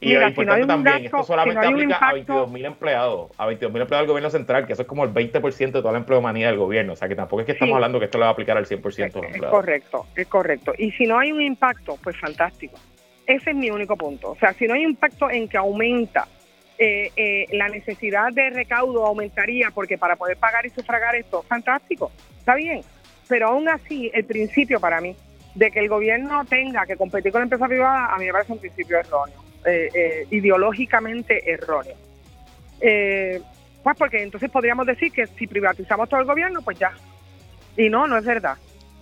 Y lo importante también, esto solamente aplica a 22 mil empleados, a 22 mil empleados del gobierno central, que eso es como el 20% de toda la empleomanía del gobierno. O sea, que tampoco es que estamos hablando que esto le va a aplicar al 100% de los empleados. Es correcto, es correcto. Y si no hay un impacto, pues fantástico. Ese es mi único punto. O sea, si no hay impacto en que aumenta eh, eh, la necesidad de recaudo aumentaría porque para poder pagar y sufragar esto, fantástico, está bien. Pero aún así, el principio para mí de que el gobierno tenga que competir con la empresa privada, a mí me parece un principio erróneo, eh, ideológicamente erróneo. pues porque entonces podríamos decir que si privatizamos todo el gobierno, pues ya. Y no, no es verdad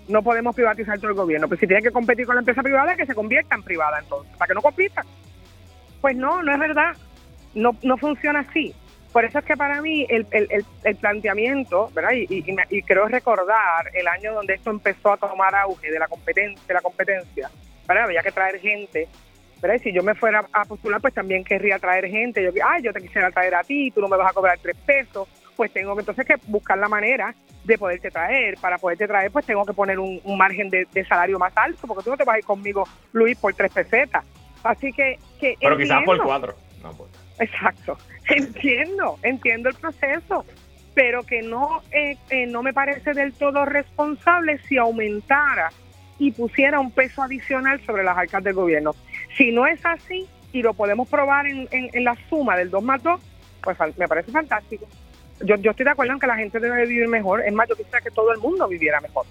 no podemos privatizar todo el gobierno. Pues si tiene que competir con la empresa privada, que se convierta en privada entonces, para que no compita. Pues no, no es verdad. No, no funciona así. Por eso es que para mí el, el, el, planteamiento, ¿verdad? Y, y, y, creo recordar el año donde esto empezó a tomar auge de la competencia, de la competencia, ¿verdad? Había que traer gente, ¿verdad? Si yo me fuera a postular, pues también querría traer gente. Yo, ay, yo te quisiera traer a ti, tú no me vas a cobrar tres pesos, pues tengo que entonces que buscar la manera de poderte traer. Para poderte traer, pues tengo que poner un, margen de, salario más alto, porque tú no te vas a ir conmigo, Luis, por tres pesetas. Así que... que Pero quizás por cuatro. Pues. Exacto. [LAUGHS] Entiendo, entiendo el proceso, pero que no, eh, eh, no me parece del todo responsable si aumentara y pusiera un peso adicional sobre las arcas del gobierno. Si no es así, y lo podemos probar en, en, la suma del 2 más 2, pues me parece fantástico yo, yo estoy de acuerdo en que la gente debe vivir mejor. Es más, yo quisiera que todo el mundo viviera mejor.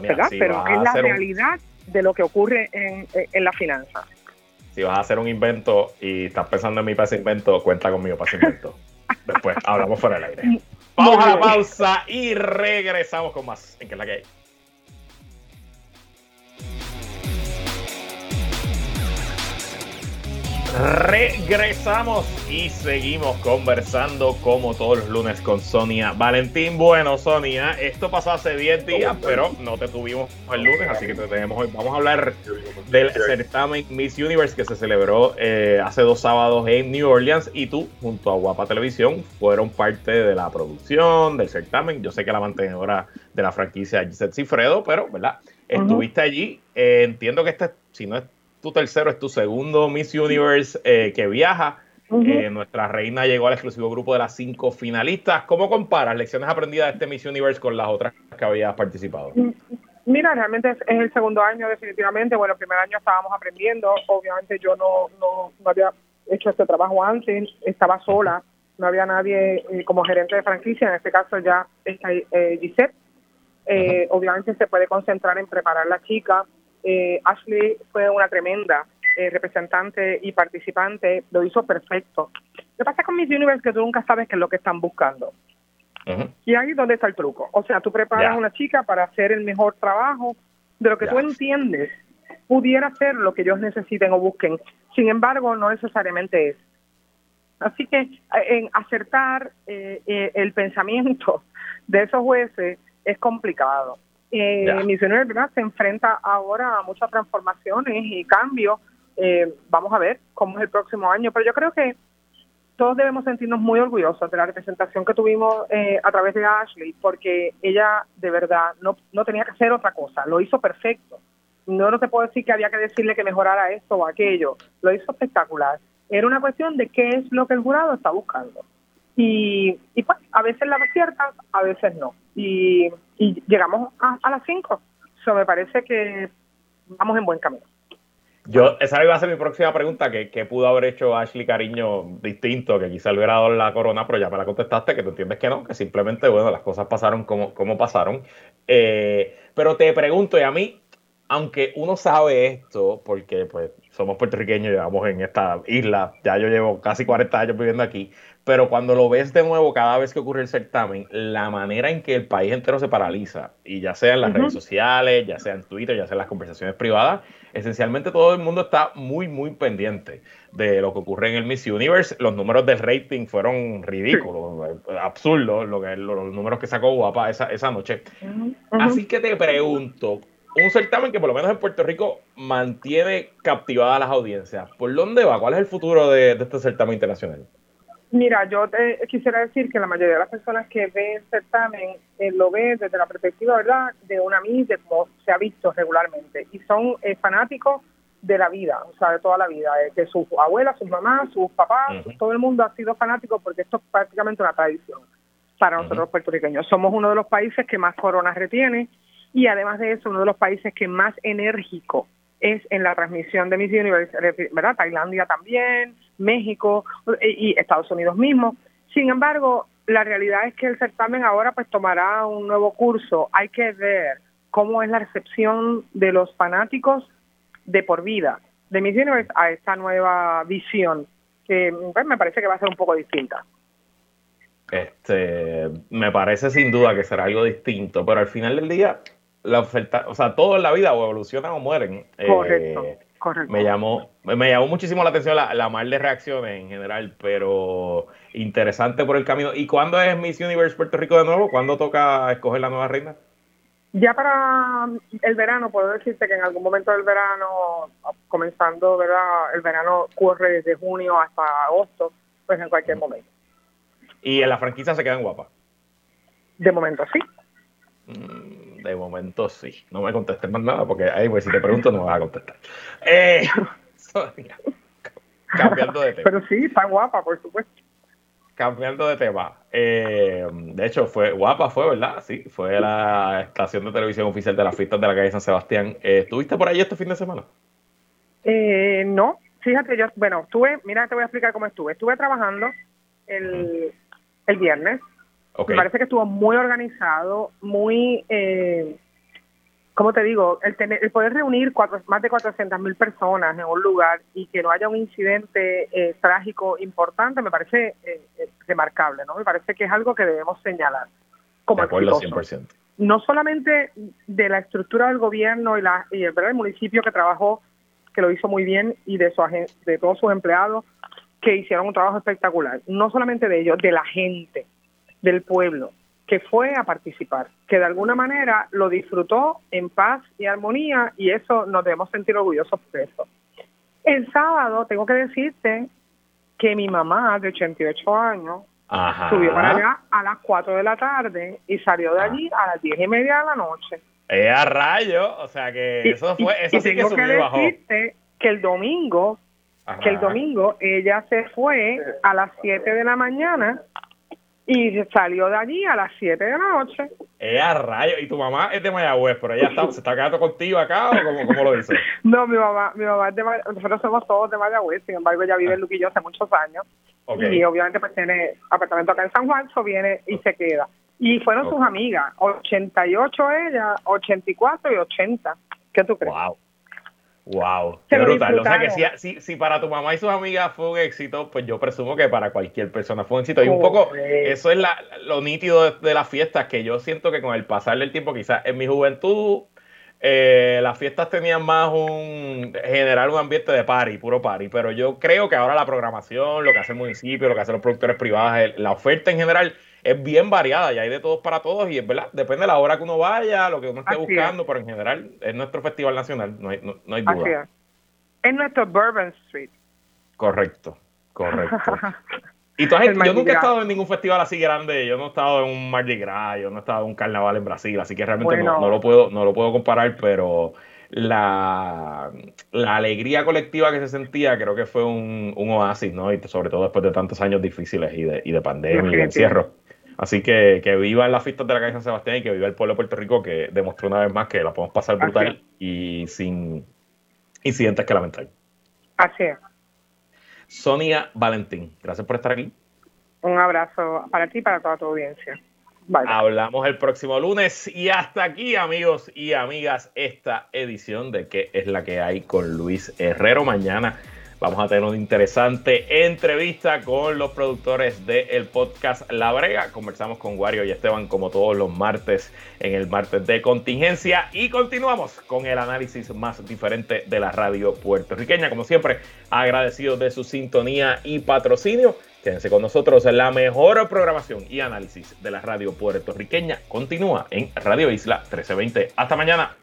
¿verdad? Pero es la realidad de lo que ocurre en, en la finanza. Si vas a hacer un invento y estás pensando en mi para ese invento, cuenta conmigo para ese invento. [LAUGHS] Después hablamos fuera del aire. Vamos a la pausa y regresamos con más en que es la que hay. Regresamos y seguimos conversando como todos los lunes con Sonia Valentín. Bueno, Sonia, esto pasó hace 10 días, pero no te tuvimos el lunes, así que te tenemos hoy. Vamos a hablar del certamen Miss Universe que se celebró eh, hace dos sábados en New Orleans y tú, junto a Guapa Televisión, fueron parte de la producción del certamen. Yo sé que la mantenedora de la franquicia Gisette Cifredo, pero, ¿verdad? Estuviste allí. Eh, entiendo que este, si no es tu tercero, es tu segundo Miss Universe eh, que viaja. Eh, nuestra reina llegó al exclusivo grupo de las cinco finalistas. ¿Cómo comparas lecciones aprendidas de este Miss Universe con las otras que habías participado? Mm, mira, realmente es, el segundo año definitivamente. Bueno, el primer año estábamos aprendiendo. Obviamente yo no, no, había hecho este trabajo antes, estaba sola, no había nadie eh, como gerente de franquicia. En este caso ya está Gisette. Obviamente se puede concentrar en preparar la chica, eh, Ashley fue una tremenda eh, representante y participante, lo hizo perfecto. ¿Qué pasa con Miss Universe? Que tú nunca sabes qué es lo que están buscando. Y ahí es donde está el truco. O sea, tú preparas a una chica para hacer el mejor trabajo de lo que tú entiendes pudiera ser lo que ellos necesiten o busquen. Sin embargo, no necesariamente es. Así que eh, en acertar el [LAUGHS] pensamiento de esos jueces es complicado. Eh, Misiones ¿verdad? se enfrenta ahora a muchas transformaciones y cambios. Eh, vamos a ver cómo es el próximo año, pero yo creo que todos debemos sentirnos muy orgullosos de la representación que tuvimos eh, a través de Ashley, porque ella de verdad no, no tenía que hacer otra cosa, lo hizo perfecto. No, no te puedo decir que había que decirle que mejorara esto o aquello, lo hizo espectacular. Era una cuestión de qué es lo que el jurado está buscando. Y, y pues a veces la aciertan, a veces no. Y y llegamos a, las 5. Eso me parece que vamos en buen camino. Yo, esa iba a ser mi próxima pregunta, que, pudo haber hecho Ashley Cariño distinto, que quizá le hubiera dado la corona, pero ya me la contestaste, que tú entiendes que no, que simplemente, bueno, las cosas pasaron como, como pasaron. Eh, pero te pregunto, y a mí, aunque uno sabe esto, porque pues somos puertorriqueños, llevamos en esta isla, ya yo llevo casi 40 años viviendo aquí, pero cuando lo ves de nuevo cada vez que ocurre el certamen, la manera en que el país entero se paraliza, y ya sea en las redes sociales, ya sea en Twitter, ya sea en las conversaciones privadas, esencialmente todo el mundo está muy, muy pendiente de lo que ocurre en el Miss Universe. Los números del rating fueron ridículos, absurdos, lo que, los números que sacó Guapa esa, esa noche. Así que te pregunto, un certamen que por lo menos en Puerto Rico mantiene captivada a las audiencias. ¿Por dónde va? ¿Cuál es el futuro de este certamen internacional? Mira, yo te quisiera decir que la mayoría de las personas que ven el certamen eh, lo ven desde la perspectiva, ¿verdad?, de una Miss, de cómo se ha visto regularmente. Y son eh, fanáticos de la vida, o sea, de toda la vida, eh, de sus abuelas, sus mamás, sus papás, todo el mundo ha sido fanático porque esto es prácticamente una tradición para nosotros los puertorriqueños. Somos uno de los países que más coronas retiene y además de eso, uno de los países que más enérgico es en la transmisión de Miss Universe, ¿verdad? Tailandia también, México y Estados Unidos mismo. Sin embargo, la realidad es que el certamen ahora pues tomará un nuevo curso. Hay que ver cómo es la recepción de los fanáticos de por vida de Miss Universe a esta nueva visión que pues, me parece que va a ser un poco distinta. Este, me parece sin duda que será algo distinto, pero al final del día la oferta, o sea, todo en la vida o evolucionan o mueren. Correcto. Eh, me llamó, me llamó muchísimo la atención la, la mal de reacciones en general, pero interesante por el camino. ¿Y cuándo es Miss Universe Puerto Rico de nuevo? ¿Cuándo toca escoger la nueva reina? Ya para el verano, puedo decirte que en algún momento del verano, comenzando, ¿verdad? El verano corre desde junio hasta agosto, pues en cualquier momento. ¿Y en la franquicia se quedan guapas? De momento sí. Mm, de momento sí. No me contestes más nada porque ahí, pues, si te pregunto no me vas a contestar. Eh, [LAUGHS] cambiando de tema. Pero sí, está guapa, por supuesto. Cambiando de tema. Eh, de hecho, fue guapa, fue, ¿verdad? Sí, fue la estación de televisión oficial de las fiestas de la calle San Sebastián. Eh, ¿Estuviste por ahí este fin de semana? Eh, no, fíjate, yo, bueno, estuve, mira, te voy a explicar cómo estuve. Estuve trabajando el, el viernes me parece que estuvo muy organizado, muy, eh, ¿cómo te digo? El, tener, el poder reunir cuatro, más de 400 mil personas en un lugar y que no haya un incidente eh, trágico importante me parece eh, eh, remarcable, ¿no? Me parece que es algo que debemos señalar como de acuerdo, 100%. No solamente de la estructura del gobierno y, la, y el, el municipio que trabajó que lo hizo muy bien, y de, su de todos sus empleados que hicieron un trabajo espectacular. No solamente de ellos, de la gente, del pueblo, que fue a participar, que de alguna manera lo disfrutó en paz y armonía, y eso nos debemos sentir orgullosos por eso. El sábado, tengo que decirte que mi mamá de 88 años subió para allá a las 4 de la tarde y salió de ah. allí a las 10 y media de la noche. Eh, a rayo, o sea que eso fue, eso sí que subió que decirte que el domingo, que el domingo ella se fue a las 7 de la mañana y salió de allí a las 7 de la noche. Eh, a rayo, y tu mamá es de Mayagüez, pero ella está, se está quedando contigo acá o cómo, cómo lo dice? [LAUGHS] no, mi mamá, mi mamá es de Mayagüez, nosotros somos todos de Mayagüez, sin embargo ella vive en Luquillo hace muchos años. Y obviamente pues tiene apartamento acá en San Juan, so viene y se queda. Y fueron sus amigas, 88 ella, 84 y 80. ¿Qué tú crees? Wow. Wow, qué brutal. O sea que si, si, para tu mamá y sus amigas fue un éxito, pues yo presumo que para cualquier persona fue un éxito. Y un poco, eso es la, lo nítido de, las fiestas, que yo siento que con el pasar del tiempo, quizás en mi juventud, eh, las fiestas tenían más un general un ambiente de party, puro party, pero yo creo que ahora la programación, lo que hace el municipio, lo que hacen los productores privados, la oferta en general es bien variada y hay de todos para todos y es verdad, depende de la hora que uno vaya, lo que uno esté buscando, pero en general es nuestro festival nacional, no hay, no, hay duda. es. nuestro Bourbon Street. Correcto, correcto. [LAUGHS] Y tú yo nunca he estado en ningún festival así grande, yo no he estado en un Mardi Gras, yo no he estado en un carnaval en Brasil, así que realmente no, lo puedo, no lo puedo comparar, pero la, la, alegría colectiva que se sentía creo que fue un, un, oasis, ¿no? Y sobre todo después de tantos años difíciles y de, y de pandemia y de encierro. Así que que viva las fiestas de la calle San Sebastián y que viva el pueblo de Puerto Rico que demostró una vez más que la podemos pasar brutal y sin incidentes que lamentar. Así es. Sonia Valentín, gracias por estar aquí. Un abrazo para ti y para toda tu audiencia. Hablamos el próximo lunes y hasta aquí amigos y amigas esta edición de qué es la que hay con Luis Herrero mañana Vamos a tener una interesante entrevista con los productores del podcast La Brega. Conversamos con Wario y Esteban como todos los martes en el martes de contingencia y continuamos con el análisis más diferente de la radio puertorriqueña. Como siempre, agradecidos de su sintonía y patrocinio. Quédense con nosotros. La mejor programación y análisis de la radio puertorriqueña continúa en Radio Isla 1320. Hasta mañana.